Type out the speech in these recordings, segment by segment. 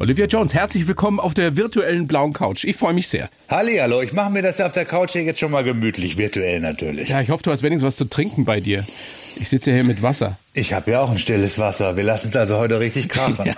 Olivia Jones, herzlich willkommen auf der virtuellen blauen Couch. Ich freue mich sehr. Hallihallo, ich mache mir das auf der Couch hier jetzt schon mal gemütlich, virtuell natürlich. Ja, ich hoffe, du hast wenigstens was zu trinken bei dir. Ich sitze ja hier mit Wasser. Ich habe ja auch ein stilles Wasser. Wir lassen es also heute richtig krachen. ja,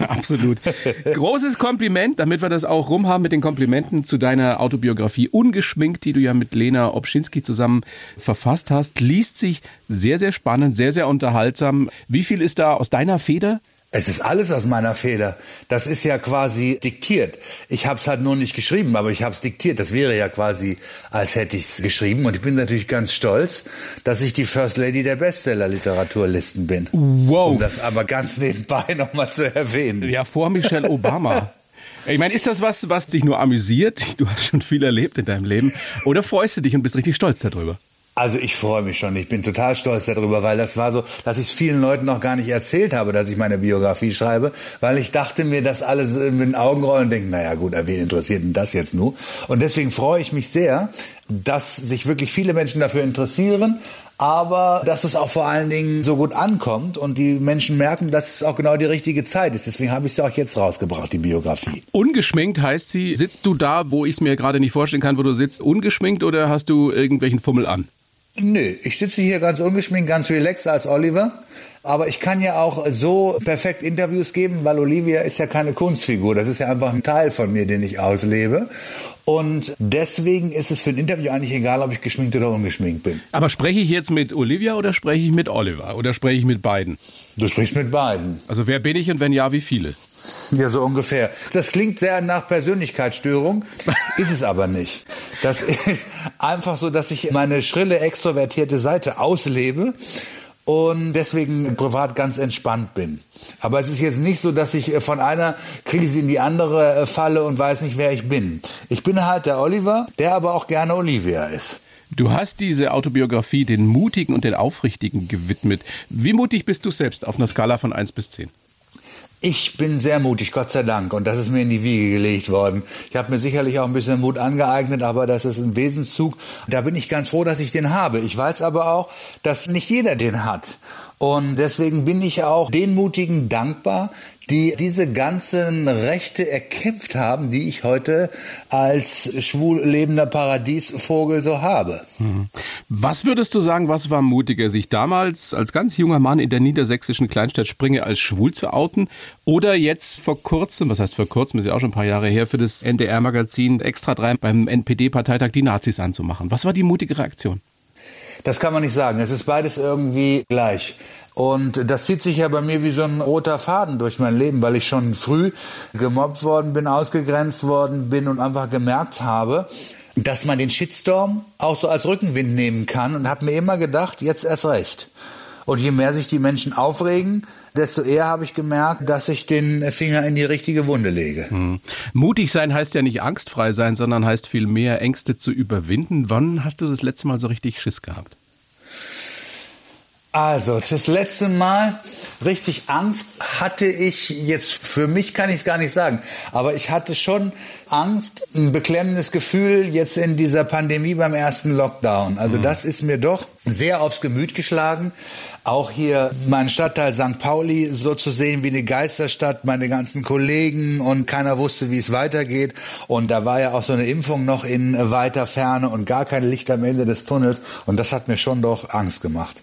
absolut. Großes Kompliment, damit wir das auch rumhaben mit den Komplimenten zu deiner Autobiografie Ungeschminkt, die du ja mit Lena Obschinski zusammen verfasst hast. Liest sich sehr, sehr spannend, sehr, sehr unterhaltsam. Wie viel ist da aus deiner Feder? Es ist alles aus meiner Feder. Das ist ja quasi diktiert. Ich habe es halt nur nicht geschrieben, aber ich habe es diktiert. Das wäre ja quasi, als hätte ich es geschrieben. Und ich bin natürlich ganz stolz, dass ich die First Lady der Bestseller-Literaturlisten bin. Wow. Um das aber ganz nebenbei nochmal zu erwähnen. Ja, vor Michelle Obama. Ich meine, ist das was, was dich nur amüsiert? Du hast schon viel erlebt in deinem Leben. Oder freust du dich und bist richtig stolz darüber? Also ich freue mich schon. Ich bin total stolz darüber, weil das war so, dass ich es vielen Leuten noch gar nicht erzählt habe, dass ich meine Biografie schreibe, weil ich dachte mir, dass alle mit den Augen rollen und denken, naja gut, wen interessiert denn das jetzt nur? Und deswegen freue ich mich sehr, dass sich wirklich viele Menschen dafür interessieren, aber dass es auch vor allen Dingen so gut ankommt und die Menschen merken, dass es auch genau die richtige Zeit ist. Deswegen habe ich es auch jetzt rausgebracht, die Biografie. Ungeschminkt heißt sie, sitzt du da, wo ich es mir gerade nicht vorstellen kann, wo du sitzt, ungeschminkt oder hast du irgendwelchen Fummel an? Nö, ich sitze hier ganz ungeschminkt, ganz relaxed als Oliver. Aber ich kann ja auch so perfekt Interviews geben, weil Olivia ist ja keine Kunstfigur. Das ist ja einfach ein Teil von mir, den ich auslebe. Und deswegen ist es für ein Interview eigentlich egal, ob ich geschminkt oder ungeschminkt bin. Aber spreche ich jetzt mit Olivia oder spreche ich mit Oliver? Oder spreche ich mit beiden? Du sprichst mit beiden. Also wer bin ich und wenn ja, wie viele? Ja, so ungefähr. Das klingt sehr nach Persönlichkeitsstörung, ist es aber nicht. Das ist einfach so, dass ich meine schrille, extrovertierte Seite auslebe und deswegen privat ganz entspannt bin. Aber es ist jetzt nicht so, dass ich von einer Krise in die andere falle und weiß nicht, wer ich bin. Ich bin halt der Oliver, der aber auch gerne Olivia ist. Du hast diese Autobiografie den Mutigen und den Aufrichtigen gewidmet. Wie mutig bist du selbst auf einer Skala von 1 bis 10? Ich bin sehr mutig, Gott sei Dank. Und das ist mir in die Wiege gelegt worden. Ich habe mir sicherlich auch ein bisschen Mut angeeignet, aber das ist ein Wesenszug. Da bin ich ganz froh, dass ich den habe. Ich weiß aber auch, dass nicht jeder den hat. Und deswegen bin ich auch den Mutigen dankbar, die diese ganzen Rechte erkämpft haben, die ich heute als schwul lebender Paradiesvogel so habe. Mhm. Was würdest du sagen, was war mutiger, sich damals als ganz junger Mann in der niedersächsischen Kleinstadt Springe als schwul zu outen oder jetzt vor kurzem, was heißt vor kurzem, ist ja auch schon ein paar Jahre her, für das NDR-Magazin Extra 3 beim NPD-Parteitag die Nazis anzumachen? Was war die mutige Reaktion? Das kann man nicht sagen. Es ist beides irgendwie gleich. Und das zieht sich ja bei mir wie so ein roter Faden durch mein Leben, weil ich schon früh gemobbt worden bin, ausgegrenzt worden bin und einfach gemerkt habe, dass man den Shitstorm auch so als Rückenwind nehmen kann und habe mir immer gedacht, jetzt erst recht. Und je mehr sich die Menschen aufregen, desto eher habe ich gemerkt, dass ich den Finger in die richtige Wunde lege. Hm. Mutig sein heißt ja nicht angstfrei sein, sondern heißt vielmehr Ängste zu überwinden. Wann hast du das letzte Mal so richtig Schiss gehabt? Also, das letzte Mal richtig Angst hatte ich jetzt, für mich kann ich es gar nicht sagen, aber ich hatte schon Angst, ein beklemmendes Gefühl jetzt in dieser Pandemie beim ersten Lockdown. Also mhm. das ist mir doch sehr aufs Gemüt geschlagen. Auch hier mein Stadtteil St. Pauli so zu sehen wie eine Geisterstadt, meine ganzen Kollegen und keiner wusste, wie es weitergeht. Und da war ja auch so eine Impfung noch in weiter Ferne und gar kein Licht am Ende des Tunnels. Und das hat mir schon doch Angst gemacht.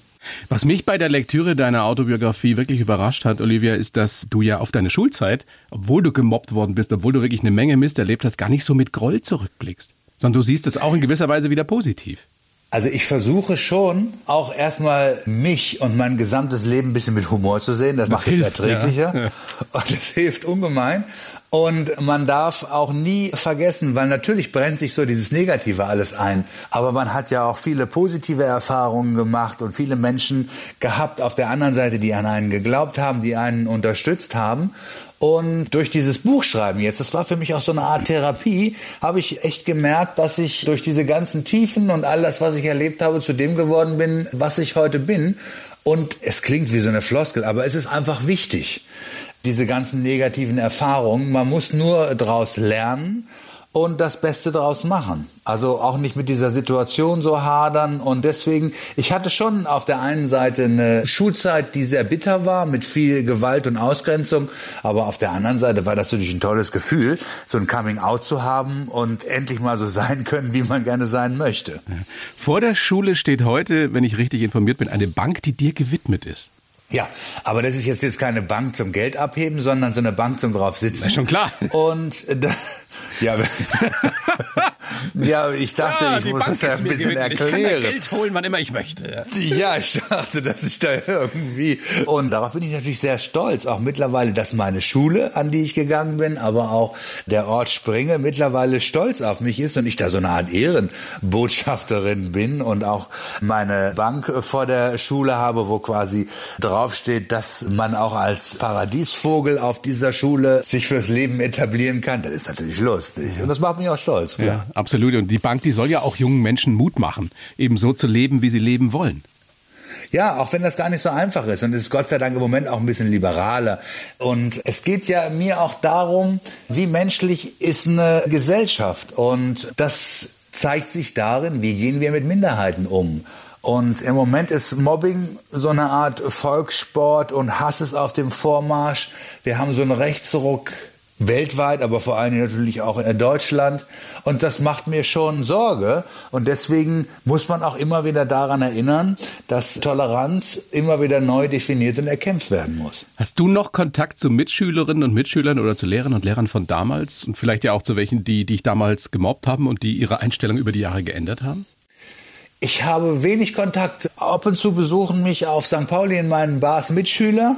Was mich bei der Lektüre deiner Autobiografie wirklich überrascht hat, Olivia, ist, dass du ja auf deine Schulzeit, obwohl du gemobbt worden bist, obwohl du wirklich eine Menge Mist erlebt hast, gar nicht so mit Groll zurückblickst, sondern du siehst es auch in gewisser Weise wieder positiv. Also ich versuche schon auch erstmal mich und mein gesamtes Leben ein bisschen mit Humor zu sehen. Das, das macht hilft, es erträglicher. Ja. Und das hilft ungemein. Und man darf auch nie vergessen, weil natürlich brennt sich so dieses Negative alles ein. Aber man hat ja auch viele positive Erfahrungen gemacht und viele Menschen gehabt auf der anderen Seite, die an einen geglaubt haben, die einen unterstützt haben. Und durch dieses Buchschreiben jetzt, das war für mich auch so eine Art Therapie, habe ich echt gemerkt, dass ich durch diese ganzen Tiefen und all das, was ich erlebt habe, zu dem geworden bin, was ich heute bin. Und es klingt wie so eine Floskel, aber es ist einfach wichtig diese ganzen negativen Erfahrungen. Man muss nur daraus lernen und das Beste daraus machen. Also auch nicht mit dieser Situation so hadern. Und deswegen, ich hatte schon auf der einen Seite eine Schulzeit, die sehr bitter war, mit viel Gewalt und Ausgrenzung. Aber auf der anderen Seite war das natürlich ein tolles Gefühl, so ein Coming-out zu haben und endlich mal so sein können, wie man gerne sein möchte. Vor der Schule steht heute, wenn ich richtig informiert bin, eine Bank, die dir gewidmet ist. Ja, aber das ist jetzt, jetzt keine Bank zum Geld abheben, sondern so eine Bank zum drauf sitzen. ist schon klar. Und da, ja, ja, ich dachte, ja, ich muss Bank das ja ein bisschen erklären. Ich kann Geld holen, wann immer ich möchte. Ja. ich dachte, dass ich da irgendwie und darauf bin ich natürlich sehr stolz, auch mittlerweile, dass meine Schule, an die ich gegangen bin, aber auch der Ort Springe mittlerweile stolz auf mich ist und ich da so eine Art Ehrenbotschafterin bin und auch meine Bank vor der Schule habe, wo quasi draufsteht, dass man auch als Paradiesvogel auf dieser Schule sich fürs Leben etablieren kann. Das ist natürlich Lust lustig. Und das macht mich auch stolz. Ja, absolut. Und die Bank, die soll ja auch jungen Menschen Mut machen, eben so zu leben, wie sie leben wollen. Ja, auch wenn das gar nicht so einfach ist. Und es ist Gott sei Dank im Moment auch ein bisschen liberaler. Und es geht ja mir auch darum, wie menschlich ist eine Gesellschaft. Und das zeigt sich darin, wie gehen wir mit Minderheiten um. Und im Moment ist Mobbing so eine Art Volkssport und Hass ist auf dem Vormarsch. Wir haben so einen Rechtsruck weltweit, aber vor allem natürlich auch in Deutschland. Und das macht mir schon Sorge. Und deswegen muss man auch immer wieder daran erinnern, dass Toleranz immer wieder neu definiert und erkämpft werden muss. Hast du noch Kontakt zu Mitschülerinnen und Mitschülern oder zu Lehrern und Lehrern von damals und vielleicht ja auch zu welchen, die dich damals gemobbt haben und die ihre Einstellung über die Jahre geändert haben? Ich habe wenig Kontakt. Ab und zu besuchen mich auf St. Pauli in meinen Bars Mitschüler.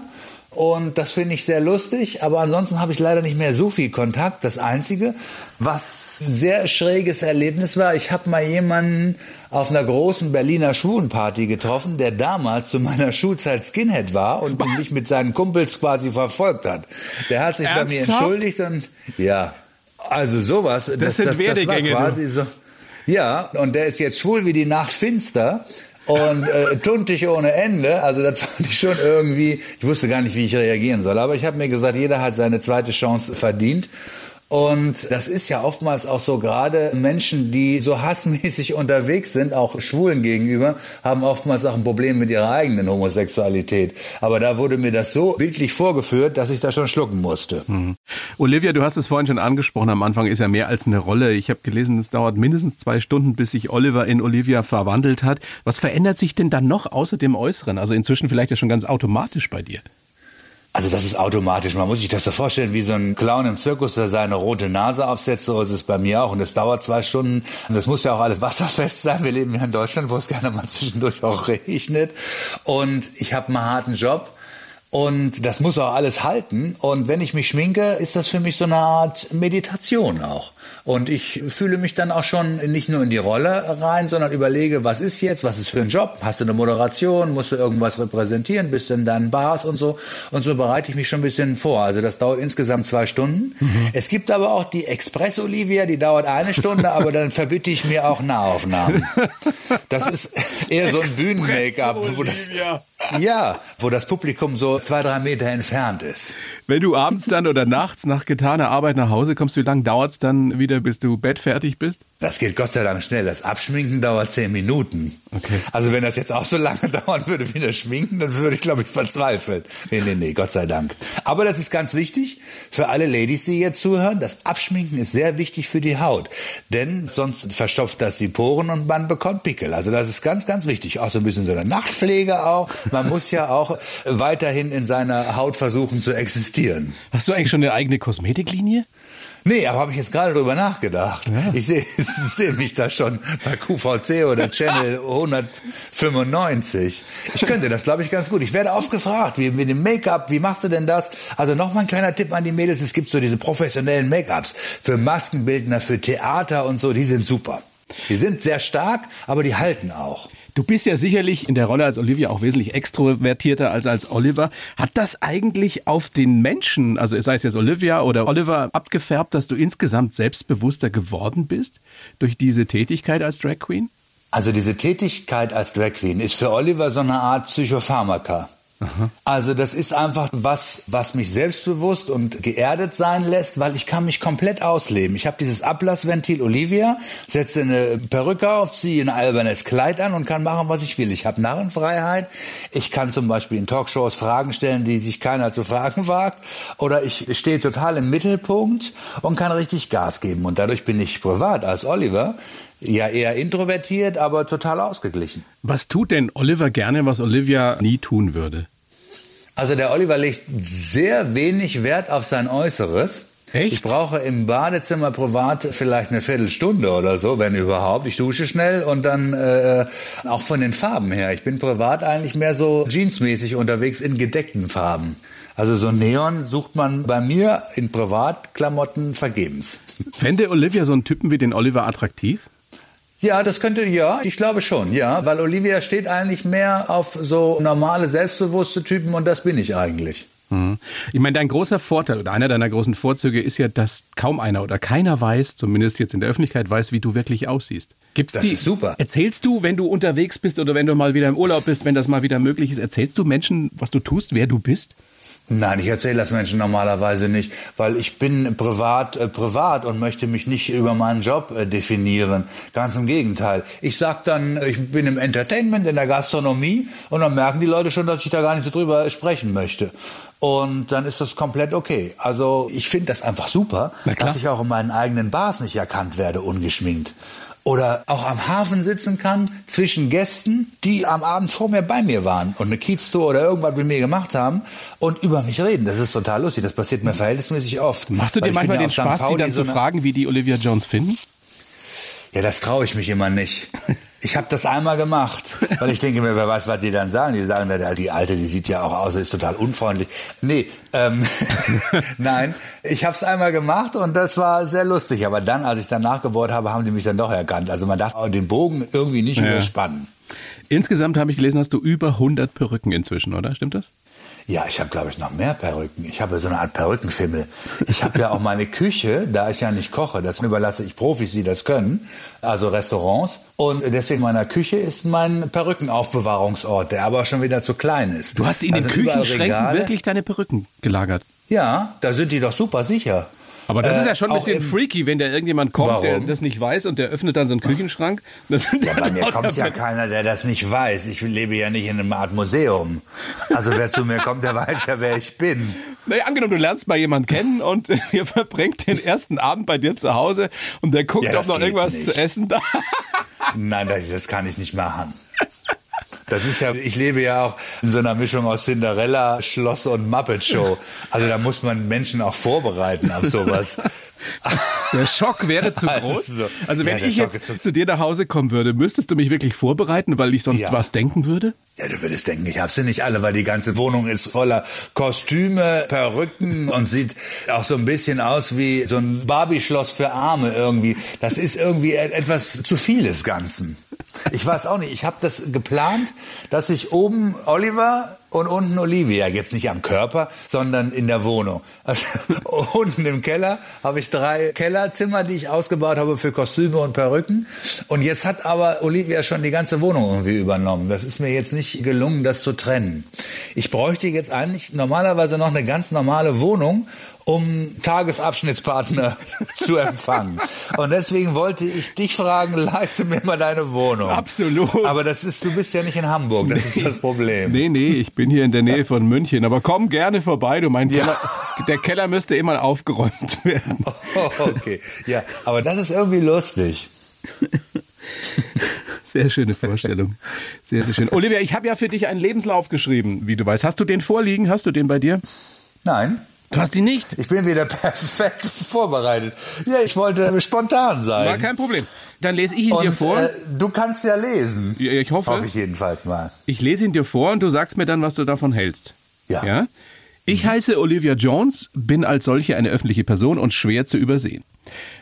Und das finde ich sehr lustig, aber ansonsten habe ich leider nicht mehr so viel Kontakt. Das Einzige, was ein sehr schräges Erlebnis war, ich habe mal jemanden auf einer großen Berliner Schwulenparty getroffen, der damals zu meiner Schulzeit Skinhead war und mich mit seinen Kumpels quasi verfolgt hat. Der hat sich Ernsthaft? bei mir entschuldigt und ja, also sowas. Das, das sind das, Werdegänge. Das war quasi so. Ja, und der ist jetzt schwul wie die Nacht finster und äh, tuntig ohne Ende. Also das fand ich schon irgendwie, ich wusste gar nicht, wie ich reagieren soll. Aber ich habe mir gesagt, jeder hat seine zweite Chance verdient. Und das ist ja oftmals auch so, gerade Menschen, die so hassmäßig unterwegs sind, auch Schwulen gegenüber, haben oftmals auch ein Problem mit ihrer eigenen Homosexualität. Aber da wurde mir das so bildlich vorgeführt, dass ich da schon schlucken musste. Mhm. Olivia, du hast es vorhin schon angesprochen, am Anfang ist ja mehr als eine Rolle. Ich habe gelesen, es dauert mindestens zwei Stunden, bis sich Oliver in Olivia verwandelt hat. Was verändert sich denn dann noch außer dem Äußeren? Also inzwischen vielleicht ja schon ganz automatisch bei dir. Also das ist automatisch. Man muss sich das so vorstellen, wie so ein Clown im Zirkus, der seine rote Nase aufsetzt. So ist es bei mir auch. Und es dauert zwei Stunden. Und das muss ja auch alles wasserfest sein. Wir leben ja in Deutschland, wo es gerne mal zwischendurch auch regnet. Und ich habe einen harten Job. Und das muss auch alles halten. Und wenn ich mich schminke, ist das für mich so eine Art Meditation auch. Und ich fühle mich dann auch schon nicht nur in die Rolle rein, sondern überlege, was ist jetzt, was ist für ein Job? Hast du eine Moderation? Musst du irgendwas repräsentieren? Bist du in deinen Bars und so? Und so bereite ich mich schon ein bisschen vor. Also das dauert insgesamt zwei Stunden. Mhm. Es gibt aber auch die Express Olivia, die dauert eine Stunde, aber dann verbitte ich mir auch Nahaufnahmen. Das ist eher so ein Bühnen-Make-up, wo das, ja, wo das Publikum so zwei, drei Meter entfernt ist. Wenn du abends dann oder nachts nach getaner Arbeit nach Hause kommst, wie lange dauert es dann wieder, bis du bettfertig bist? Das geht Gott sei Dank schnell. Das Abschminken dauert zehn Minuten. Okay. Also wenn das jetzt auch so lange dauern würde wie das Schminken, dann würde ich, glaube ich, verzweifeln. Nee, nee, nee, Gott sei Dank. Aber das ist ganz wichtig für alle Ladies, die jetzt zuhören. Das Abschminken ist sehr wichtig für die Haut. Denn sonst verstopft das die Poren und man bekommt Pickel. Also das ist ganz, ganz wichtig. Auch so ein bisschen so eine Nachtpflege auch. Man muss ja auch weiterhin in seiner Haut versuchen zu existieren. Hast du eigentlich schon eine eigene Kosmetiklinie? Nee, aber habe ich jetzt gerade drüber nachgedacht. Ja. Ich sehe seh mich da schon bei QVC oder Channel 195. Ich könnte das, glaube ich, ganz gut. Ich werde oft gefragt, wie mit dem Make-up, wie machst du denn das? Also nochmal ein kleiner Tipp an die Mädels. Es gibt so diese professionellen Make-ups für Maskenbildner, für Theater und so. Die sind super. Die sind sehr stark, aber die halten auch. Du bist ja sicherlich in der Rolle als Olivia auch wesentlich extrovertierter als als Oliver. Hat das eigentlich auf den Menschen, also sei es jetzt Olivia oder Oliver, abgefärbt, dass du insgesamt selbstbewusster geworden bist durch diese Tätigkeit als Drag Queen? Also diese Tätigkeit als Drag Queen ist für Oliver so eine Art Psychopharmaka. Also das ist einfach was, was mich selbstbewusst und geerdet sein lässt, weil ich kann mich komplett ausleben. Ich habe dieses Ablassventil Olivia, setze eine Perücke auf, ziehe ein albernes Kleid an und kann machen, was ich will. Ich habe Narrenfreiheit. Ich kann zum Beispiel in Talkshows Fragen stellen, die sich keiner zu fragen wagt. Oder ich stehe total im Mittelpunkt und kann richtig Gas geben. Und dadurch bin ich privat als Oliver ja eher introvertiert, aber total ausgeglichen. Was tut denn Oliver gerne, was Olivia nie tun würde? Also der Oliver legt sehr wenig Wert auf sein Äußeres. Echt? Ich brauche im Badezimmer privat vielleicht eine Viertelstunde oder so, wenn überhaupt. Ich dusche schnell und dann äh, auch von den Farben her. Ich bin privat eigentlich mehr so jeansmäßig unterwegs in gedeckten Farben. Also so Neon sucht man bei mir in Privatklamotten vergebens. Fände Olivia so einen Typen wie den Oliver attraktiv? Ja, das könnte, ja, ich glaube schon, ja, weil Olivia steht eigentlich mehr auf so normale, selbstbewusste Typen und das bin ich eigentlich. Mhm. Ich meine, dein großer Vorteil oder einer deiner großen Vorzüge ist ja, dass kaum einer oder keiner weiß, zumindest jetzt in der Öffentlichkeit weiß, wie du wirklich aussiehst. Gibt's das die, ist super. Erzählst du, wenn du unterwegs bist oder wenn du mal wieder im Urlaub bist, wenn das mal wieder möglich ist, erzählst du Menschen, was du tust, wer du bist? Nein, ich erzähle das Menschen normalerweise nicht, weil ich bin privat äh, privat und möchte mich nicht über meinen Job äh, definieren. Ganz im Gegenteil. Ich sag dann, äh, ich bin im Entertainment, in der Gastronomie und dann merken die Leute schon, dass ich da gar nicht so drüber sprechen möchte. Und dann ist das komplett okay. Also ich finde das einfach super, dass ich auch in meinen eigenen Bars nicht erkannt werde, ungeschminkt oder auch am Hafen sitzen kann zwischen Gästen, die am Abend vor mir bei mir waren und eine Kieztour oder irgendwas mit mir gemacht haben und über mich reden. Das ist total lustig. Das passiert mir verhältnismäßig oft. Machst du dir manchmal den Spaß, die dann zu fragen, wie die Olivia Jones finden? Ja, das traue ich mich immer nicht. Ich habe das einmal gemacht, weil ich denke mir, wer weiß, was die dann sagen. Die sagen, die Alte, die sieht ja auch aus, ist total unfreundlich. Nee, ähm, nein, ich habe es einmal gemacht und das war sehr lustig. Aber dann, als ich dann nachgebohrt habe, haben die mich dann doch erkannt. Also man darf den Bogen irgendwie nicht ja. überspannen. Insgesamt habe ich gelesen, hast du über 100 Perücken inzwischen, oder? Stimmt das? Ja, ich habe, glaube ich, noch mehr Perücken. Ich habe so eine Art Perückenfimmel. Ich habe ja auch meine Küche, da ich ja nicht koche, das überlasse ich Profis, die das können, also Restaurants. Und deswegen meiner Küche ist mein Perückenaufbewahrungsort, der aber schon wieder zu klein ist. Du hast in den Küchenschränken wirklich deine Perücken gelagert? Ja, da sind die doch super sicher. Aber das ist ja schon ein äh, bisschen freaky, wenn da irgendjemand kommt, Warum? der das nicht weiß und der öffnet dann so einen Küchenschrank. ja, bei mir kommt ja keiner, der das nicht weiß. Ich lebe ja nicht in einem Art Museum. Also wer zu mir kommt, der weiß ja, wer ich bin. Naja, angenommen, du lernst mal jemanden kennen und ihr verbringt den ersten Abend bei dir zu Hause und der guckt, ja, ob noch irgendwas nicht. zu essen da. Nein, das kann ich nicht machen. Das ist ja, ich lebe ja auch in so einer Mischung aus Cinderella, Schloss und Muppet Show. Also da muss man Menschen auch vorbereiten auf sowas. Der Schock wäre zu groß. Also, also wenn ja, ich Schock jetzt zu dir nach Hause kommen würde, müsstest du mich wirklich vorbereiten, weil ich sonst ja. was denken würde? Ja, du würdest denken, ich habe sie nicht alle, weil die ganze Wohnung ist voller Kostüme, Perücken und sieht auch so ein bisschen aus wie so ein Barbie-Schloss für Arme irgendwie. Das ist irgendwie etwas zu vieles Ganzen. Ich weiß auch nicht. Ich habe das geplant, dass ich oben Oliver und unten Olivia. Jetzt nicht am Körper, sondern in der Wohnung. Also, unten im Keller habe ich drei Kellerzimmer, die ich ausgebaut habe für Kostüme und Perücken. Und jetzt hat aber Olivia schon die ganze Wohnung irgendwie übernommen. Das ist mir jetzt nicht gelungen, das zu trennen. Ich bräuchte jetzt eigentlich normalerweise noch eine ganz normale Wohnung um Tagesabschnittspartner zu empfangen. Und deswegen wollte ich dich fragen, leiste mir mal deine Wohnung. Absolut. Aber das ist, du bist ja nicht in Hamburg, das nee. ist das Problem. Nee, nee, ich bin hier in der Nähe von München. Aber komm gerne vorbei, du mein ja. Der Keller müsste immer aufgeräumt werden. Oh, okay, ja, aber das ist irgendwie lustig. Sehr schöne Vorstellung. Sehr, sehr schön. Olivia, ich habe ja für dich einen Lebenslauf geschrieben, wie du weißt. Hast du den vorliegen? Hast du den bei dir? Nein. Du hast ihn nicht? Ich bin wieder perfekt vorbereitet. Ja, ich wollte spontan sein. War kein Problem. Dann lese ich ihn und, dir vor. Äh, du kannst ja lesen. Ja, ich hoffe. Hoffe ich jedenfalls mal. Ich lese ihn dir vor und du sagst mir dann, was du davon hältst. Ja. ja? Ich mhm. heiße Olivia Jones, bin als solche eine öffentliche Person und schwer zu übersehen.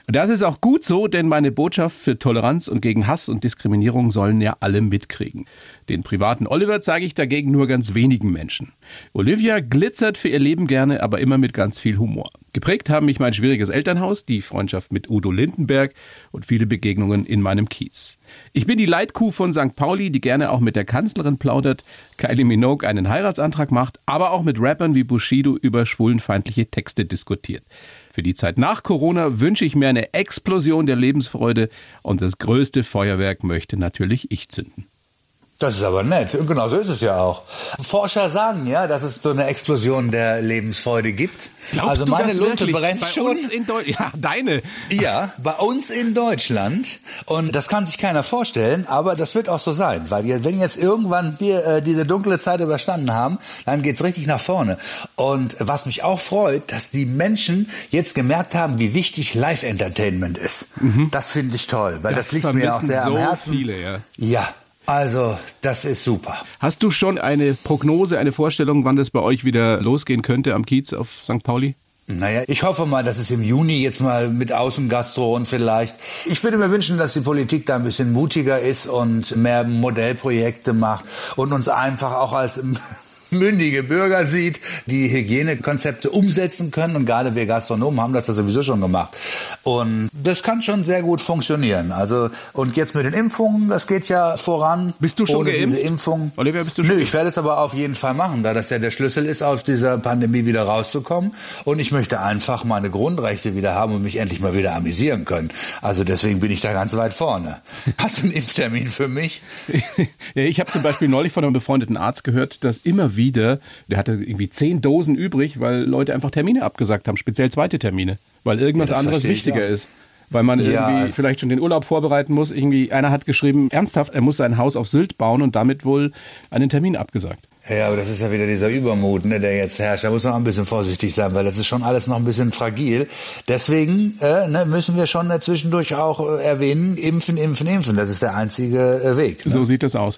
Das ist auch gut so, denn meine Botschaft für Toleranz und gegen Hass und Diskriminierung sollen ja alle mitkriegen. Den privaten Oliver zeige ich dagegen nur ganz wenigen Menschen. Olivia glitzert für ihr Leben gerne, aber immer mit ganz viel Humor. Geprägt haben mich mein schwieriges Elternhaus, die Freundschaft mit Udo Lindenberg und viele Begegnungen in meinem Kiez. Ich bin die Leitkuh von St. Pauli, die gerne auch mit der Kanzlerin plaudert, Kylie Minogue einen Heiratsantrag macht, aber auch mit Rappern wie Bushido über schwulenfeindliche Texte diskutiert. Für die Zeit nach Corona wünsche ich mir eine Explosion der Lebensfreude und das größte Feuerwerk möchte natürlich ich zünden. Das ist aber nett. Und genau so ist es ja auch. Forscher sagen ja, dass es so eine Explosion der Lebensfreude gibt. Glaubst also meine Lunte brennt bei schon. Uns in Deu ja, deine. Ja, bei uns in Deutschland. Und das kann sich keiner vorstellen, aber das wird auch so sein. Weil wenn jetzt irgendwann wir äh, diese dunkle Zeit überstanden haben, dann geht's richtig nach vorne. Und was mich auch freut, dass die Menschen jetzt gemerkt haben, wie wichtig Live-Entertainment ist. Das finde ich toll, weil das, Das liegt mir auch sehr so am Herzen. viele, ja. Ja, also das ist super. Hast du schon eine Prognose, eine Vorstellung, wann das bei euch wieder losgehen könnte am Kiez auf St. Pauli? Naja, ich hoffe mal, dass es im Juni jetzt mal mit Außengastro und vielleicht. Ich würde mir wünschen, dass die Politik da ein bisschen mutiger ist und mehr Modellprojekte macht und uns einfach auch als mündige Bürger sieht, die Hygienekonzepte umsetzen können. Und gerade wir Gastronomen haben das ja sowieso schon gemacht. Und das kann schon sehr gut funktionieren. Also, und jetzt mit den Impfungen, das geht ja voran. Bist du schon Ohne geimpft? Diese Impfung. Oliver, bist du schon Nö, ich werde es aber auf jeden Fall machen, da das ja der Schlüssel ist, aus dieser Pandemie wieder rauszukommen. Und ich möchte einfach meine Grundrechte wieder haben und mich endlich mal wieder amüsieren können. Also deswegen bin ich da ganz weit vorne. Hast du einen Impftermin für mich? ich habe zum Beispiel neulich von einem befreundeten Arzt gehört, dass immer wieder, der hatte irgendwie zehn Dosen übrig, weil Leute einfach Termine abgesagt haben, speziell zweite Termine, weil irgendwas Ja, anderes wichtiger ist. Weil man Ja. irgendwie vielleicht schon den Urlaub vorbereiten muss. Irgendwie, einer hat geschrieben, ernsthaft, er muss sein Haus auf Sylt bauen und damit wohl einen Termin abgesagt. Ja, aber das ist ja wieder dieser Übermut, ne, der jetzt herrscht. Da muss man auch ein bisschen vorsichtig sein, weil das ist schon alles noch ein bisschen fragil. Deswegen äh, ne, müssen wir schon äh, zwischendurch auch äh, erwähnen, impfen, impfen, impfen. Das ist der einzige äh, Weg. Ne? So sieht das aus.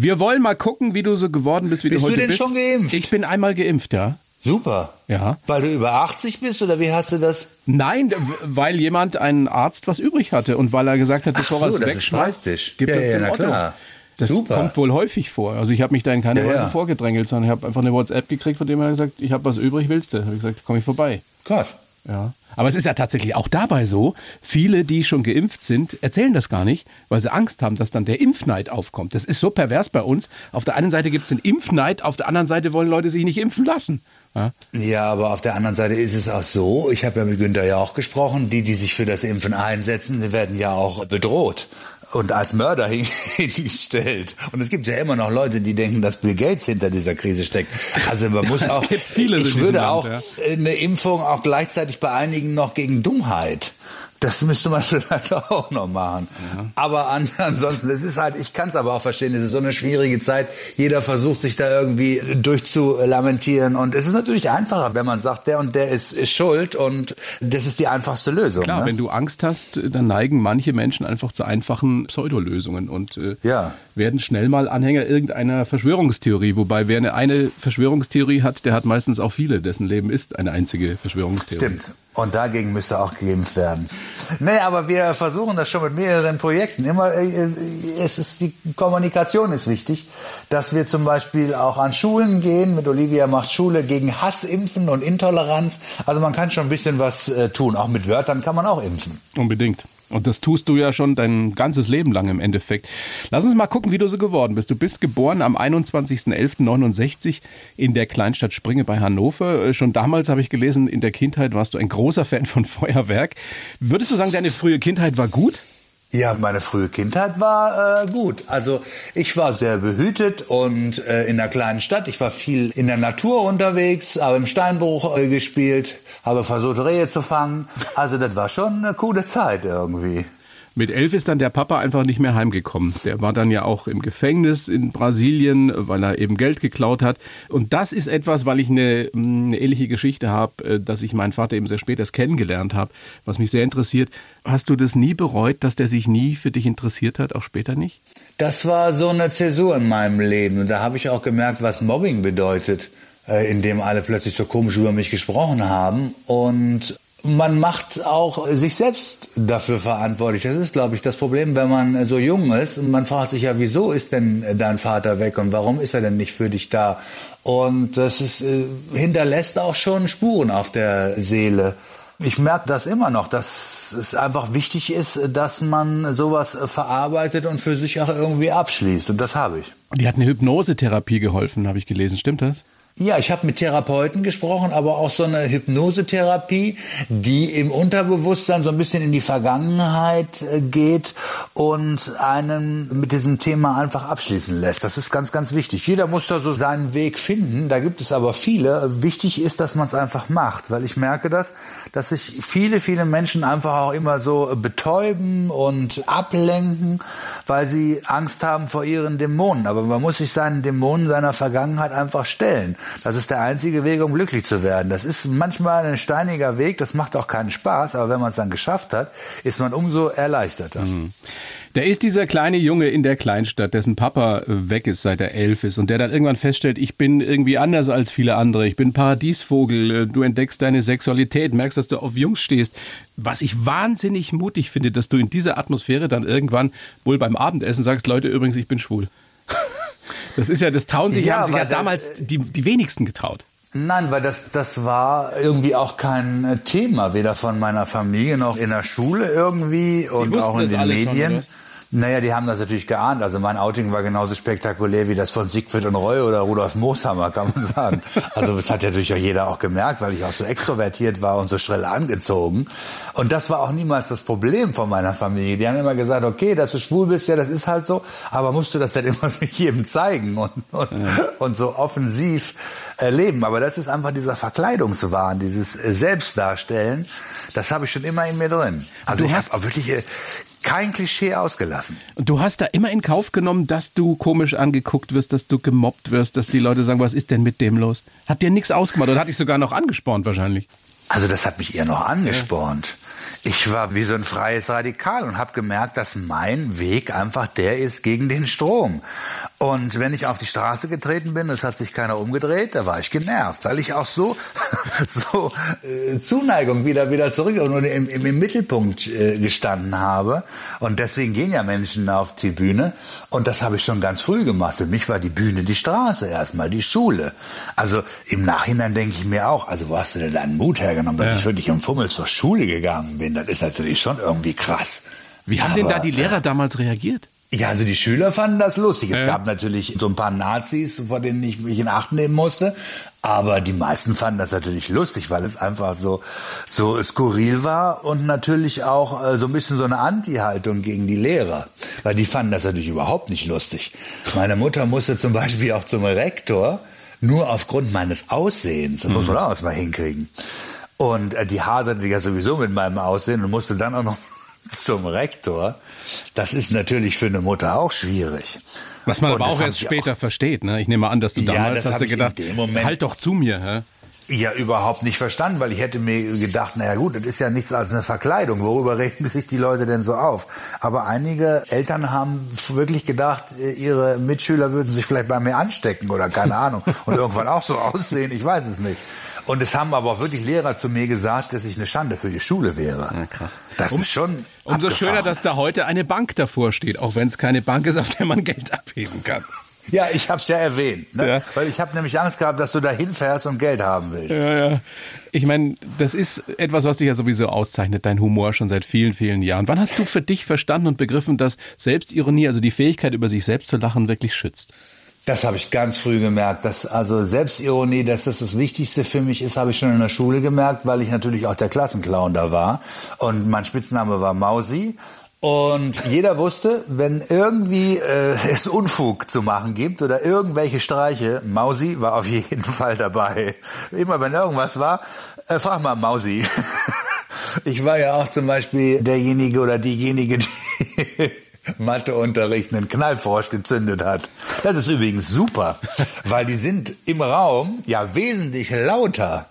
Wir wollen mal gucken, wie du so geworden bist, wie Bist du du heute denn bist. schon geimpft? Ich bin einmal geimpft, ja. Super. Ja. Weil du über 80 bist oder wie hast du das? Nein, weil jemand, ein Arzt, was übrig hatte und weil er gesagt hat, bevor so, er es wegschmeißt, gibt Ja, es ja, dem na Otto. klar. Das Super. kommt wohl häufig vor. Also ich habe mich da in keiner Ja, Weise ja. vorgedrängelt, sondern ich habe einfach eine WhatsApp gekriegt, von dem er hat gesagt, ich habe was übrig, willst du? Habe ich gesagt, komme ich vorbei. Krass. Ja. Aber es ist ja tatsächlich auch dabei so, viele, die schon geimpft sind, erzählen das gar nicht, weil sie Angst haben, dass dann der Impfneid aufkommt. Das ist so pervers bei uns. Auf der einen Seite gibt es den Impfneid, auf der anderen Seite wollen Leute sich nicht impfen lassen. Ja. Ja, aber auf der anderen Seite ist es auch so, ich habe ja mit Günther ja auch gesprochen, die, die sich für das Impfen einsetzen, werden ja auch bedroht und als Mörder hin- hingestellt. Und es gibt ja immer noch Leute, die denken, dass Bill Gates hinter dieser Krise steckt. Also man muss auch, ich würde Land, auch ja. eine Impfung auch gleichzeitig bei einigen noch gegen Dummheit. Das müsste man vielleicht auch noch machen. Aber an, ansonsten, es ist halt, ich kann es aber auch verstehen, es ist so eine schwierige Zeit. Jeder versucht sich da irgendwie durchzulamentieren. Und es ist natürlich einfacher, wenn man sagt, der und der ist, ist schuld und das ist die einfachste Lösung. Klar, ne? wenn du Angst hast, dann neigen manche Menschen einfach zu einfachen Pseudolösungen und äh, Ja. Werden schnell mal Anhänger irgendeiner Verschwörungstheorie. Wobei wer eine, eine Verschwörungstheorie hat, der hat meistens auch viele. Dessen Leben ist eine einzige Verschwörungstheorie. Stimmt. Und dagegen müsste auch geimpft werden. Nee, aber wir versuchen das schon mit mehreren Projekten. Immer, äh, äh, es ist die Kommunikation ist wichtig, dass wir zum Beispiel auch an Schulen gehen. Mit Olivia macht Schule gegen Hass impfen und Intoleranz. Also man kann schon ein bisschen was äh, tun. Auch mit Wörtern kann man auch impfen. Unbedingt. Und das tust du ja schon dein ganzes Leben lang im Endeffekt. Lass uns mal gucken, wie du so geworden bist. Du bist geboren am 21.11.69 in der Kleinstadt Springe bei Hannover. Äh, Schon damals habe ich gelesen, in der Kindheit warst du ein großer Fan von Feuerwerk. Würdest du sagen, deine frühe Kindheit war gut? Ja, meine frühe Kindheit war äh, gut. Also ich war sehr behütet und äh, in einer kleinen Stadt. Ich war viel in der Natur unterwegs, habe im Steinbruch äh, gespielt, habe versucht Rehe zu fangen. Also das war schon eine coole Zeit irgendwie. Mit elf ist dann der Papa einfach nicht mehr heimgekommen. Der war dann ja auch im Gefängnis in Brasilien, weil er eben Geld geklaut hat. Und das ist etwas, weil ich eine, eine ähnliche Geschichte habe, äh, dass ich meinen Vater eben sehr spät erst kennengelernt habe, was mich sehr interessiert. Hast du das nie bereut, dass der sich nie für dich interessiert hat, auch später nicht? Das war so eine Zäsur in meinem Leben. Und da habe ich auch gemerkt, was Mobbing bedeutet, äh, indem alle plötzlich so komisch über mich gesprochen haben. Und man macht auch sich selbst dafür verantwortlich. Das ist, glaube ich, das Problem, wenn man so jung ist und man fragt sich ja, wieso ist denn dein Vater weg und warum ist er denn nicht für dich da? Und das ist, äh, hinterlässt auch schon Spuren auf der Seele. Ich merke das immer noch, dass es einfach wichtig ist, dass man sowas verarbeitet und für sich auch irgendwie abschließt. Und das habe ich. Die hat eine Hypnosetherapie geholfen, habe ich gelesen. Stimmt das? Ja, ich habe mit Therapeuten gesprochen, aber auch so eine Hypnosetherapie, die im Unterbewusstsein so ein bisschen in die Vergangenheit äh, geht und einen mit diesem Thema einfach abschließen lässt. Das ist ganz, ganz wichtig. Jeder muss da so seinen Weg finden. Da gibt es aber viele. Wichtig ist, dass man es einfach macht, weil ich merke das, dass sich viele, viele Menschen einfach auch immer so betäuben und ablenken, weil sie Angst haben vor ihren Dämonen. Aber man muss sich seinen Dämonen seiner Vergangenheit einfach stellen. Das ist der einzige Weg, um glücklich zu werden. Das ist manchmal ein steiniger Weg, das macht auch keinen Spaß, aber wenn man es dann geschafft hat, ist man umso erleichterter. Mhm. Da ist dieser kleine Junge in der Kleinstadt, dessen Papa äh, weg ist, seit er elf ist und der dann irgendwann feststellt, ich bin irgendwie anders als viele andere, ich bin Paradiesvogel, äh, du entdeckst deine Sexualität, merkst, dass du auf Jungs stehst. Was ich wahnsinnig mutig finde, dass du in dieser Atmosphäre dann irgendwann wohl beim Abendessen sagst, Leute, übrigens, ich bin schwul. Das ist ja, das trauen sich, ja, haben sich ja damals die, die wenigsten getraut. Nein, weil das, das war irgendwie auch kein äh, Thema, weder von meiner Familie noch in der Schule irgendwie und auch in den Medien. Schon, naja, die haben das natürlich geahnt. Also mein Outing war genauso spektakulär wie das von Siegfried und Roy oder Rudolf Mooshammer, kann man sagen. Also das hat ja natürlich auch jeder auch gemerkt, weil ich auch so extrovertiert war und so schrill angezogen. Und das war auch niemals das Problem von meiner Familie. Die haben immer gesagt, okay, dass du schwul bist, ja, das ist halt so. Aber musst du das dann immer jedem zeigen und, und, ja. und so offensiv erleben. Aber das ist einfach dieser Verkleidungswahn, dieses Selbstdarstellen. Das habe ich schon immer in mir drin. Also du hast auch wirklich äh, kein Klischee ausgelassen. Du hast da immer in Kauf genommen, dass du komisch angeguckt wirst, dass du gemobbt wirst, dass die Leute sagen, was ist denn mit dem los? Hat dir nichts ausgemacht oder hat dich sogar noch angespornt wahrscheinlich? Also das hat mich eher noch angespornt. Ich war wie so ein freies Radikal und habe gemerkt, dass mein Weg einfach der ist gegen den Strom. Und wenn ich auf die Straße getreten bin, es hat sich keiner umgedreht, da war ich genervt, weil ich auch so so äh, Zuneigung wieder wieder zurück und im, im, im Mittelpunkt äh, gestanden habe. Und deswegen gehen ja Menschen auf die Bühne. Und das habe ich schon ganz früh gemacht. Für mich war die Bühne die Straße erstmal, die Schule. Also im Nachhinein denke ich mir auch, also wo hast du denn deinen Mut hergenommen, dass ja. ich wirklich im Fummel zur Schule gegangen bin? Das ist natürlich schon irgendwie krass. Wie haben Aber, denn da die Lehrer damals reagiert? Ja, also die Schüler fanden das lustig. Es ja. gab natürlich so ein paar Nazis, vor denen ich mich in Acht nehmen musste. Aber die meisten fanden das natürlich lustig, weil es einfach so, so skurril war und natürlich auch äh, so ein bisschen so eine Anti-Haltung gegen die Lehrer. Weil die fanden das natürlich überhaupt nicht lustig. Meine Mutter musste zum Beispiel auch zum Rektor, nur aufgrund meines Aussehens. Das mhm. muss man auch erstmal hinkriegen. Und äh, die haderte ja sowieso mit meinem Aussehen und musste dann auch noch zum Rektor. Das ist natürlich für eine Mutter auch schwierig. Was man und aber auch erst später auch versteht. Ne? Ich nehme an, dass du damals ja, hast du gedacht, halt doch zu mir. Hä? Ja, überhaupt nicht verstanden, weil ich hätte mir gedacht, naja gut, das ist ja nichts als eine Verkleidung. Worüber regen sich die Leute denn so auf? Aber einige Eltern haben wirklich gedacht, ihre Mitschüler würden sich vielleicht bei mir anstecken oder keine Ahnung und irgendwann auch so aussehen. Ich weiß es nicht. Und es haben aber auch wirklich Lehrer zu mir gesagt, dass ich eine Schande für die Schule wäre. Ja, krass. Das um, ist schon. Umso schöner, dass da heute eine Bank davor steht, auch wenn es keine Bank ist, auf der man Geld abheben kann. Ja, ich habe es ja erwähnt, ne? ja. weil ich habe nämlich Angst gehabt, dass du da hinfährst und Geld haben willst. Ja, ja. Ich meine, das ist etwas, was dich ja sowieso auszeichnet, dein Humor schon seit vielen, vielen Jahren. Wann hast du für dich verstanden und begriffen, dass Selbstironie, also die Fähigkeit, über sich selbst zu lachen, wirklich schützt? Das habe ich ganz früh gemerkt. Dass also Selbstironie, dass das das Wichtigste für mich ist, habe ich schon in der Schule gemerkt, weil ich natürlich auch der Klassenclown da war. Und mein Spitzname war Mausi. Und jeder wusste, wenn irgendwie äh, es Unfug zu machen gibt oder irgendwelche Streiche, Mausi war auf jeden Fall dabei. Immer wenn irgendwas war, äh, frag mal Mausi. Ich war ja auch zum Beispiel derjenige oder diejenige, die Matheunterricht einen Knallfrosch gezündet hat. Das ist übrigens super, weil die sind im Raum ja wesentlich lauter.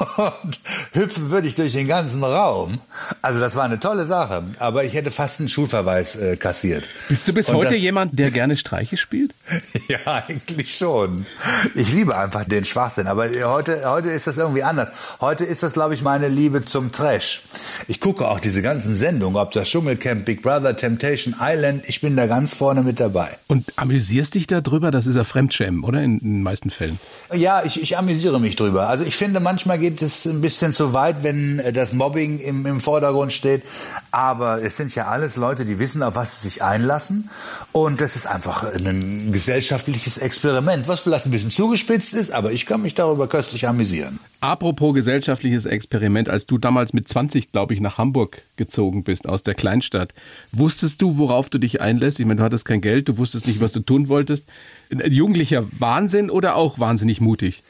Und hüpfen würde ich durch den ganzen Raum. Also das war eine tolle Sache. Aber ich hätte fast einen Schulverweis äh, kassiert. Bist du bis und heute jemand, der gerne Streiche spielt? ja, eigentlich schon. Ich liebe einfach den Schwachsinn. Aber heute, heute ist das irgendwie anders. Heute ist das, glaube ich, meine Liebe zum Trash. Ich gucke auch diese ganzen Sendungen, ob das Dschungelcamp, Big Brother, Temptation Island. Ich bin da ganz vorne mit dabei. Und amüsierst dich darüber? Das ist ja Fremdschämen, oder? In, in den meisten Fällen. Ja, ich, ich amüsiere mich drüber. Also ich finde, manchmal geht es ein bisschen zu weit, wenn äh, das Mobbing im, im Vordergrund steht. Aber es sind ja alles Leute, die wissen, auf was sie sich einlassen. Und das ist einfach ein gesellschaftliches Experiment, was vielleicht ein bisschen zugespitzt ist, aber ich kann mich darüber köstlich amüsieren. Apropos gesellschaftliches Experiment, als du damals mit 20, glaube ich, nach Hamburg gezogen bist, aus der Kleinstadt, wusstest du, worauf du dich einlässt? Ich meine, du hattest kein Geld, du wusstest nicht, was du tun wolltest. Jugendlicher Wahnsinn oder auch wahnsinnig mutig?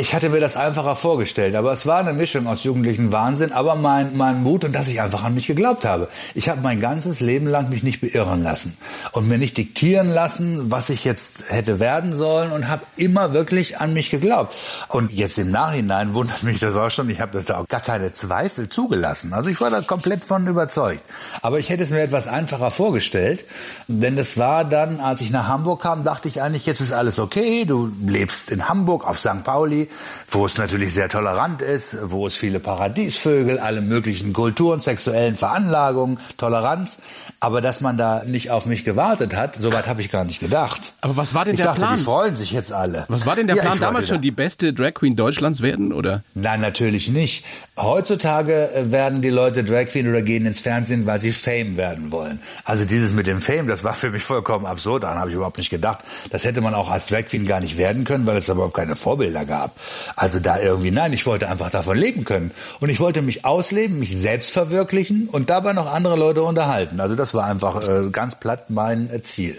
Ich hatte mir das einfacher vorgestellt, aber es war eine Mischung aus jugendlichen Wahnsinn, aber mein, mein Mut und dass ich einfach an mich geglaubt habe. Ich habe mein ganzes Leben lang mich nicht beirren lassen und mir nicht diktieren lassen, was ich jetzt hätte werden sollen und habe immer wirklich an mich geglaubt. Und jetzt im Nachhinein wundert mich das auch schon, ich habe da auch gar keine Zweifel zugelassen. Also ich war da komplett von überzeugt. Aber ich hätte es mir etwas einfacher vorgestellt, denn es war dann, als ich nach Hamburg kam, dachte ich eigentlich, jetzt ist alles okay, du lebst in Hamburg auf St. Pauli, wo es natürlich sehr tolerant ist, wo es viele Paradiesvögel, alle möglichen Kulturen, sexuellen Veranlagungen, Toleranz. Aber dass man da nicht auf mich gewartet hat, soweit habe ich gar nicht gedacht. Aber was war denn ich der dachte, Plan? Die freuen sich jetzt alle. Was war denn der ja, Plan damals schon? Die beste Drag Queen Deutschlands werden, oder? Nein, natürlich nicht. Heutzutage äh, werden die Leute Drag Queen oder gehen ins Fernsehen, weil sie Fame werden wollen. Also dieses mit dem Fame, das war für mich vollkommen absurd. Daran habe ich überhaupt nicht gedacht. Das hätte man auch als Drag Queen gar nicht werden können, weil es überhaupt keine Vorbilder gab. Also da irgendwie, nein, ich wollte einfach davon leben können. Und ich wollte mich ausleben, mich selbst verwirklichen und dabei noch andere Leute unterhalten. Also das war einfach äh, ganz platt mein äh, Ziel.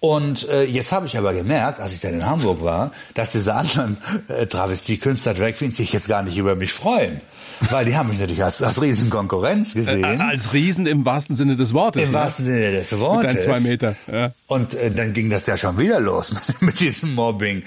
Und äh, jetzt habe ich aber gemerkt, als ich dann in Hamburg war, dass diese anderen äh, Travestie-Künstler, Drag Queens sich jetzt gar nicht über mich freuen. Weil die haben mich natürlich als, als Riesenkonkurrenz gesehen. Äh, als Riesen im wahrsten Sinne des Wortes. Im ne? wahrsten Sinne des Wortes. Mit zwei Meter. Ja. Und äh, dann ging das ja schon wieder los mit, mit diesem Mobbing,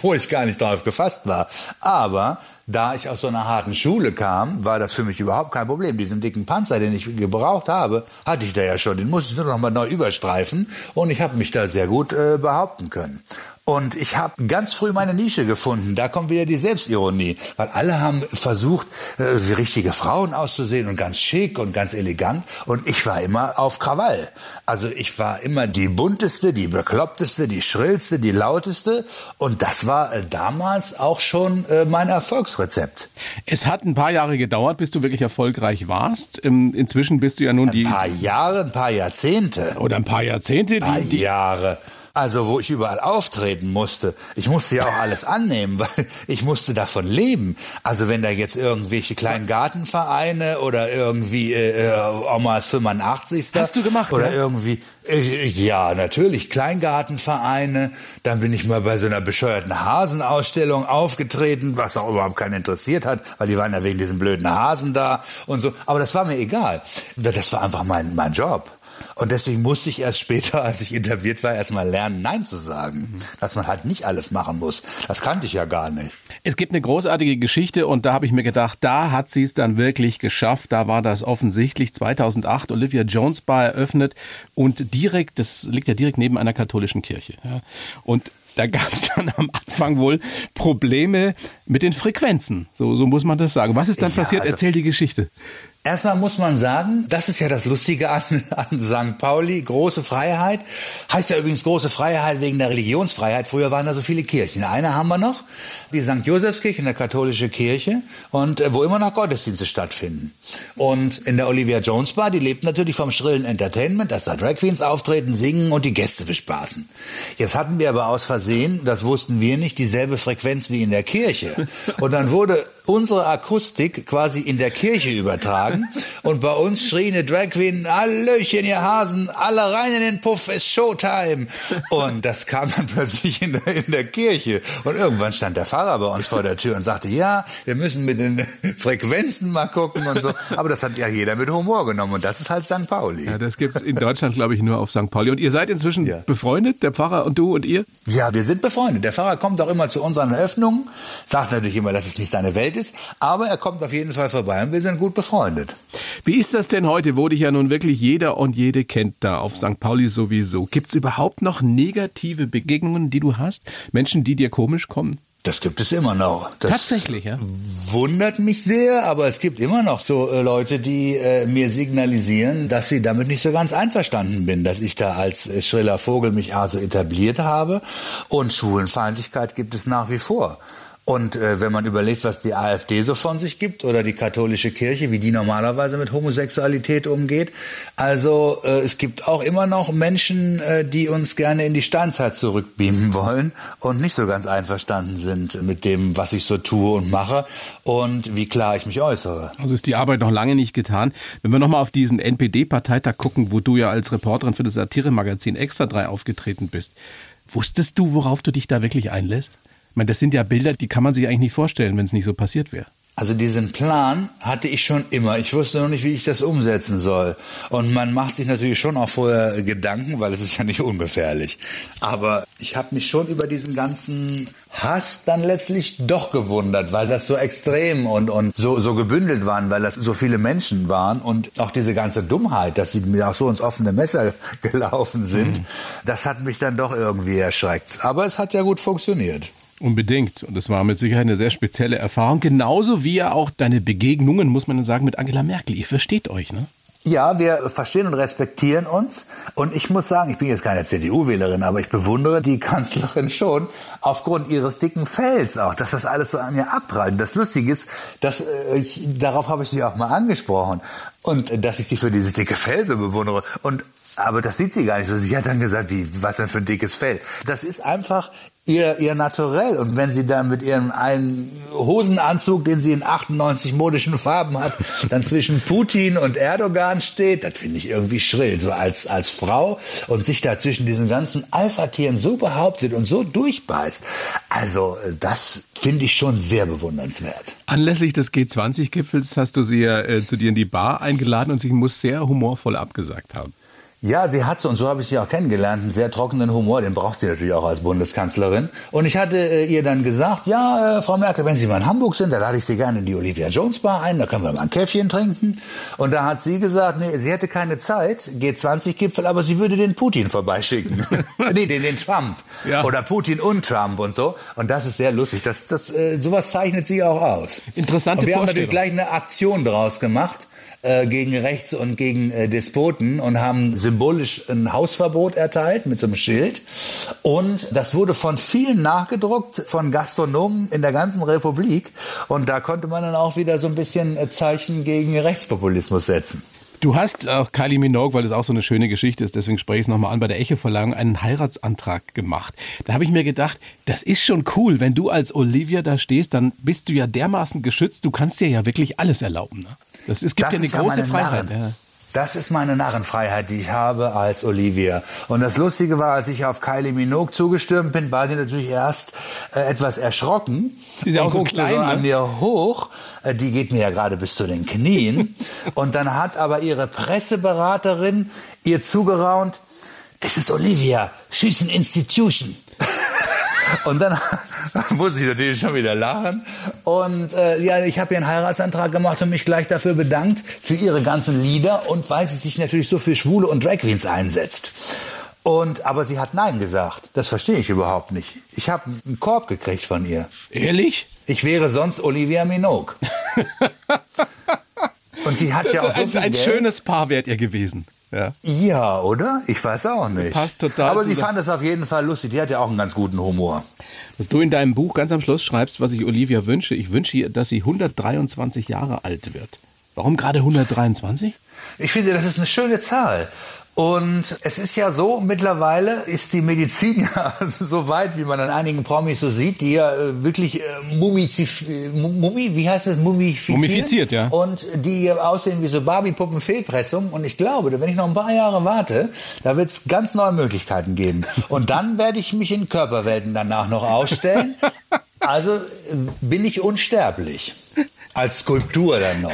wo ich gar nicht drauf gefasst war. Aber da ich aus so einer harten Schule kam, war das für mich überhaupt kein Problem. Diesen dicken Panzer, den ich gebraucht habe, hatte ich da ja schon. Den musste ich nur noch mal neu überstreifen und ich habe mich da sehr gut äh, behaupten können. Und ich habe ganz früh meine Nische gefunden. Da kommt wieder die Selbstironie, weil alle haben versucht, äh, wie richtige Frauen auszusehen und ganz schick und ganz elegant. Und ich war immer auf Krawall. Also ich war immer die bunteste, die bekloppteste, die schrillste, die lauteste. Und das war äh, damals auch schon äh, mein Erfolgsrezept. Es hat ein paar Jahre gedauert, bis du wirklich erfolgreich warst. Ähm, inzwischen bist du ja nun die... Ein paar Jahre, ein paar Jahrzehnte. Oder ein paar Jahrzehnte. Ein paar die, die Jahre. Also wo ich überall auftreten musste. Ich musste ja auch alles annehmen, weil ich musste davon leben. Also wenn da jetzt irgendwelche kleinen Gartenvereine oder irgendwie äh, äh Omas 85. Hast du gemacht, Oder ja? irgendwie ja, natürlich. Kleingartenvereine. Dann bin ich mal bei so einer bescheuerten Hasenausstellung aufgetreten, was auch überhaupt keinen interessiert hat, weil die waren ja wegen diesen blöden Hasen da und so. Aber das war mir egal. Das war einfach mein, mein Job. Und deswegen musste ich erst später, als ich interviewt war, erstmal lernen, Nein zu sagen. Dass man halt nicht alles machen muss. Das kannte ich ja gar nicht. Es gibt eine großartige Geschichte und da habe ich mir gedacht, da hat sie es dann wirklich geschafft. Da war das offensichtlich 2008 Olivia Jones Bar eröffnet und direkt, das liegt ja direkt neben einer katholischen Kirche. Und da gab es dann am Anfang wohl Probleme mit den Frequenzen. So, so muss man das sagen. Was ist dann ja, passiert? Also Erzähl die Geschichte. Erstmal muss man sagen, das ist ja das Lustige an, an St. Pauli, große Freiheit. Heißt ja übrigens große Freiheit wegen der Religionsfreiheit. Früher waren da so viele Kirchen. Eine haben wir noch, die St. Josefskirche, eine katholische Kirche, und äh, wo immer noch Gottesdienste stattfinden. Und in der Olivia Jones Bar, die lebt natürlich vom schrillen Entertainment, dass da Drag Queens auftreten, singen und die Gäste bespaßen. Jetzt hatten wir aber aus Versehen, das wussten wir nicht, dieselbe Frequenz wie in der Kirche. Und dann wurde unsere Akustik quasi in der Kirche übertragen und bei uns schrie eine Drag Queen, Hallöchen, ihr Hasen, alle rein in den Puff, ist Showtime. Und das kam dann plötzlich in der, in der Kirche. Und irgendwann stand der Pfarrer bei uns vor der Tür und sagte, ja, wir müssen mit den Frequenzen mal gucken und so. Aber das hat ja jeder mit Humor genommen und das ist halt St. Pauli. Ja, das gibt's in Deutschland, glaube ich, nur auf St. Pauli. Und ihr seid inzwischen ja. befreundet, der Pfarrer und du und ihr? Ja, wir sind befreundet. Der Pfarrer kommt auch immer zu unseren Eröffnungen, sagt natürlich immer, das ist nicht seine Welt Welt ist. Aber er kommt auf jeden Fall vorbei und wir sind gut befreundet. Wie ist das denn heute, wo dich ja nun wirklich jeder und jede kennt da auf St. Pauli sowieso? Gibt es überhaupt noch negative Begegnungen, die du hast? Menschen, die dir komisch kommen? Das gibt es immer noch. Das Tatsächlich, ja. Wundert mich sehr, aber es gibt immer noch so äh, Leute, die äh, mir signalisieren, dass sie damit nicht so ganz einverstanden bin, dass ich da als äh, schriller Vogel mich also etabliert habe. Und Schwulenfeindlichkeit gibt es nach wie vor. Und äh, wenn man überlegt, was die AfD so von sich gibt oder die katholische Kirche, wie die normalerweise mit Homosexualität umgeht, also äh, es gibt auch immer noch Menschen, äh, die uns gerne in die Steinzeit zurückbeamen wollen und nicht so ganz einverstanden sind mit dem, was ich so tue und mache und wie klar ich mich äußere. Also ist die Arbeit noch lange nicht getan. Wenn wir nochmal auf diesen NPD-Parteitag gucken, wo du ja als Reporterin für das Satiremagazin Extra 3 aufgetreten bist, wusstest du, worauf du dich da wirklich einlässt? Ich meine, das sind ja Bilder, die kann man sich eigentlich nicht vorstellen, wenn es nicht so passiert wäre. Also diesen Plan hatte ich schon immer. Ich wusste noch nicht, wie ich das umsetzen soll. Und man macht sich natürlich schon auch vorher Gedanken, weil es ist ja nicht ungefährlich. Aber ich habe mich schon über diesen ganzen Hass dann letztlich doch gewundert, weil das so extrem und, und so, so gebündelt waren, weil das so viele Menschen waren und auch diese ganze Dummheit, dass sie mir auch so ins offene Messer gelaufen sind, mhm. das hat mich dann doch irgendwie erschreckt. Aber es hat ja gut funktioniert. Unbedingt. Und es war mit Sicherheit eine sehr spezielle Erfahrung. Genauso wie ja auch deine Begegnungen, muss man sagen, mit Angela Merkel. Ihr versteht euch, ne? Ja, wir verstehen und respektieren uns. Und ich muss sagen, ich bin jetzt keine CDU-Wählerin, aber ich bewundere die Kanzlerin schon aufgrund ihres dicken Fells auch, dass das alles so an ihr abprallt. Das Lustige ist, dass äh, ich, darauf habe ich sie auch mal angesprochen und äh, dass ich sie für dieses dicke Fell so bewundere. Und aber das sieht sie gar nicht so. Sie hat dann gesagt, wie, was denn für ein dickes Fell. Das ist einfach ihr, ihr Naturell. Und wenn sie dann mit ihrem einen Hosenanzug, den sie in 98 modischen Farben hat, dann zwischen Putin und Erdogan steht, das finde ich irgendwie schrill. So als, als Frau und sich da zwischen diesen ganzen Alpha-Tieren so behauptet und so durchbeißt. Also, das finde ich schon sehr bewundernswert. Anlässlich des G20-Gipfels hast du sie ja äh, zu dir in die Bar eingeladen und sie muss sehr humorvoll abgesagt haben. Ja, sie hat so, und so habe ich sie auch kennengelernt, einen sehr trockenen Humor, den braucht sie natürlich auch als Bundeskanzlerin. Und ich hatte äh, ihr dann gesagt, ja, äh, Frau Merkel, wenn Sie mal in Hamburg sind, dann lade ich Sie gerne in die Olivia Jones Bar ein, da können wir mal ein Käffchen trinken. Und da hat sie gesagt, nee, sie hätte keine Zeit, G20-Gipfel, aber sie würde den Putin vorbeischicken. nee, den, den Trump. Ja. Oder Putin und Trump und so. Und das ist sehr lustig. Das, das, äh, sowas zeichnet sie auch aus. Interessante und wir haben natürlich gleich eine Aktion daraus gemacht äh, gegen Rechts und gegen äh, Despoten und haben symbolisch ein Hausverbot erteilt mit so einem Schild. Und das wurde von vielen nachgedruckt, von Gastronomen in der ganzen Republik. Und da konnte man dann auch wieder so ein bisschen äh, Zeichen gegen Rechtspopulismus setzen. Du hast auch Kylie Minogue, weil das auch so eine schöne Geschichte ist, deswegen spreche ich es nochmal an, bei der Echo-Verleihung einen Heiratsantrag gemacht. Da habe ich mir gedacht, das ist schon cool, wenn du als Olivia da stehst, dann bist du ja dermaßen geschützt, du kannst dir ja wirklich alles erlauben. Ne? Das, es gibt das ja eine große ja Freiheit. Ja. Das ist meine Narrenfreiheit, die ich habe als Olivia. Und das Lustige war, als ich auf Kylie Minogue zugestürmt bin, war sie natürlich erst äh, etwas erschrocken. Die ist ja auch so klein, so ne? an mir hoch. Äh, die geht mir ja gerade bis zu den Knien. und dann hat aber ihre Presseberaterin ihr zugeraunt, das ist Olivia, she's an institution. Und dann muss ich natürlich schon wieder lachen. Und äh, ja, ich habe ihr einen Heiratsantrag gemacht und mich gleich dafür bedankt für ihre ganzen Lieder und weil sie sich natürlich so für Schwule und Drag Queens einsetzt. Und aber sie hat Nein gesagt. Das verstehe ich überhaupt nicht. Ich habe einen Korb gekriegt von ihr. Ehrlich? Ich wäre sonst Olivia Minogue. und die hat ja auch so ein, ein schönes Paar wärt ihr gewesen. Ja. ja, oder? Ich weiß auch nicht. Passt total. Aber sie fand es auf jeden Fall lustig. Die hat ja auch einen ganz guten Humor. Was du in deinem Buch ganz am Schluss schreibst, was ich Olivia wünsche, ich wünsche ihr, dass sie 123 Jahre alt wird. Warum gerade 123? Ich finde, das ist eine schöne Zahl. Und es ist ja so, mittlerweile ist die Medizin ja so weit, wie man an einigen Promis so sieht, die ja äh, wirklich äh, mumizif mumi, wie heißt das, mumifiziert? Mumifiziert, ja. Und die aussehen wie so Barbie-Puppen Fehlpressung. Und ich glaube, wenn ich noch ein paar Jahre warte, da wird es ganz neue Möglichkeiten geben. Und dann werde ich mich in Körperwelten danach noch ausstellen. Also äh, bin ich unsterblich. Als Skulptur dann noch.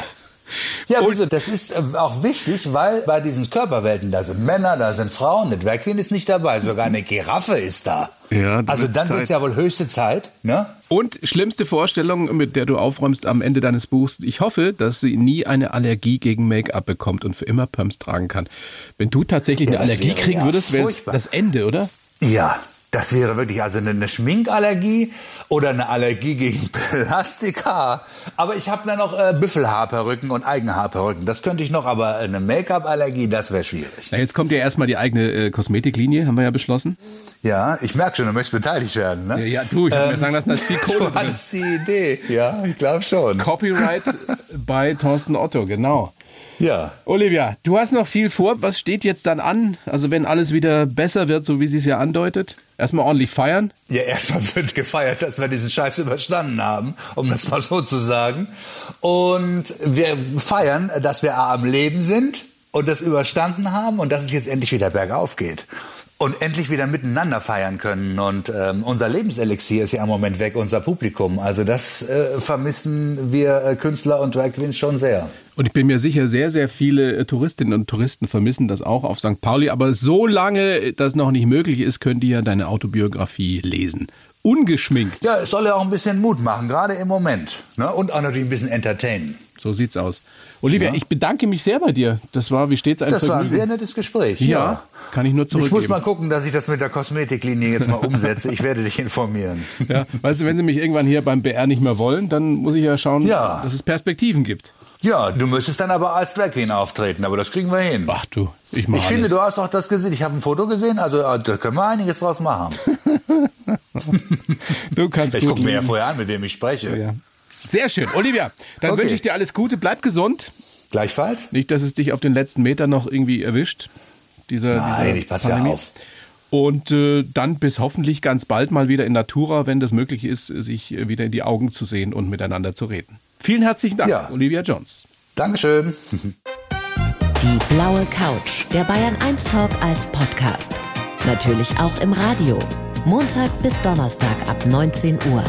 Ja, wieso? Das ist äh, auch wichtig, weil bei diesen Körperwelten, da sind Männer, da sind Frauen, eine Drag Queen ist nicht dabei, sogar eine Giraffe ist da. Ja, also dann wird es ja wohl höchste Zeit, ne? Und schlimmste Vorstellung, mit der du aufräumst am Ende deines Buchs. Ich hoffe, dass sie nie eine Allergie gegen Make-up bekommt und für immer Pumps tragen kann. Wenn du tatsächlich ja, eine Allergie kriegen ja würdest, wäre es das Ende, oder? Ja, das wäre wirklich also eine Schminkallergie oder eine Allergie gegen Plastikhaar. Aber ich habe dann noch äh, Büffelhaarperücken und Eigenhaarperücken. Das könnte ich noch, aber eine Make-up-Allergie, das wäre schwierig. Na, jetzt kommt ja erstmal die eigene äh, Kosmetiklinie, haben wir ja beschlossen. Ja, ich merke schon, du möchtest beteiligt werden. Ne? Ja, ja du, ich habe ähm, mir sagen lassen, dass viel Kohle Du hattest die Idee. Ja, ich glaube schon. Copyright bei Thorsten Otto, genau. Ja. Olivia, du hast noch viel vor. Was steht jetzt dann an? Also wenn alles wieder besser wird, so wie sie es ja andeutet? Erstmal ordentlich feiern? Ja, erstmal wird gefeiert, dass wir diesen Scheiß überstanden haben, um das mal so zu sagen. Und wir feiern, dass wir am Leben sind und das überstanden haben und dass es jetzt endlich wieder bergauf geht und endlich wieder miteinander feiern können. Und ähm, unser Lebenselixier ist ja im Moment weg, unser Publikum. Also das äh, vermissen wir äh, Künstler und Drag Queens schon sehr. Und ich bin mir sicher, sehr, sehr viele äh, Touristinnen und Touristen vermissen das auch auf St. Pauli. Aber solange das noch nicht möglich ist, könnt ihr ja deine Autobiografie lesen. Ungeschminkt. Ja, es soll ja auch ein bisschen Mut machen, gerade im Moment. Ne? Und auch natürlich ein bisschen entertainen. So sieht's aus. Olivia, ja. ich bedanke mich sehr bei dir. Das war wie stets ein Das Vergnügen. war ein sehr nettes Gespräch. Ja, ja, kann ich nur zurückgeben. Ich muss mal gucken, dass ich das mit der Kosmetiklinie jetzt mal umsetze. Ich werde dich informieren. Ja, weißt du, wenn sie mich irgendwann hier beim BR nicht mehr wollen, dann muss ich ja schauen, ja. dass es Perspektiven gibt. Ja, du müsstest dann aber als Drag Queen auftreten, aber das kriegen wir hin. Ach du, ich mach Ich finde, du hast doch das gesehen. Ich habe ein Foto gesehen, also äh, da können wir einiges draus machen. du kannst Ich gucke mir ja vorher an, mit wem ich spreche. Ja. Sehr schön. Olivia, dann okay. wünsche ich dir alles Gute. Bleib gesund. Gleichfalls. Nicht, dass es dich auf den letzten Meter noch irgendwie erwischt. Dieser, Nein, dieser ich passe ja auf. Und äh, dann bis hoffentlich ganz bald mal wieder in Natura, wenn das möglich ist, sich wieder in die Augen zu sehen und miteinander zu reden. Vielen herzlichen Dank, ja. Olivia Jones. Dankeschön. Die blaue Couch, der Bayern 1 Talk als Podcast. Natürlich auch im Radio. Montag bis Donnerstag ab 19 Uhr.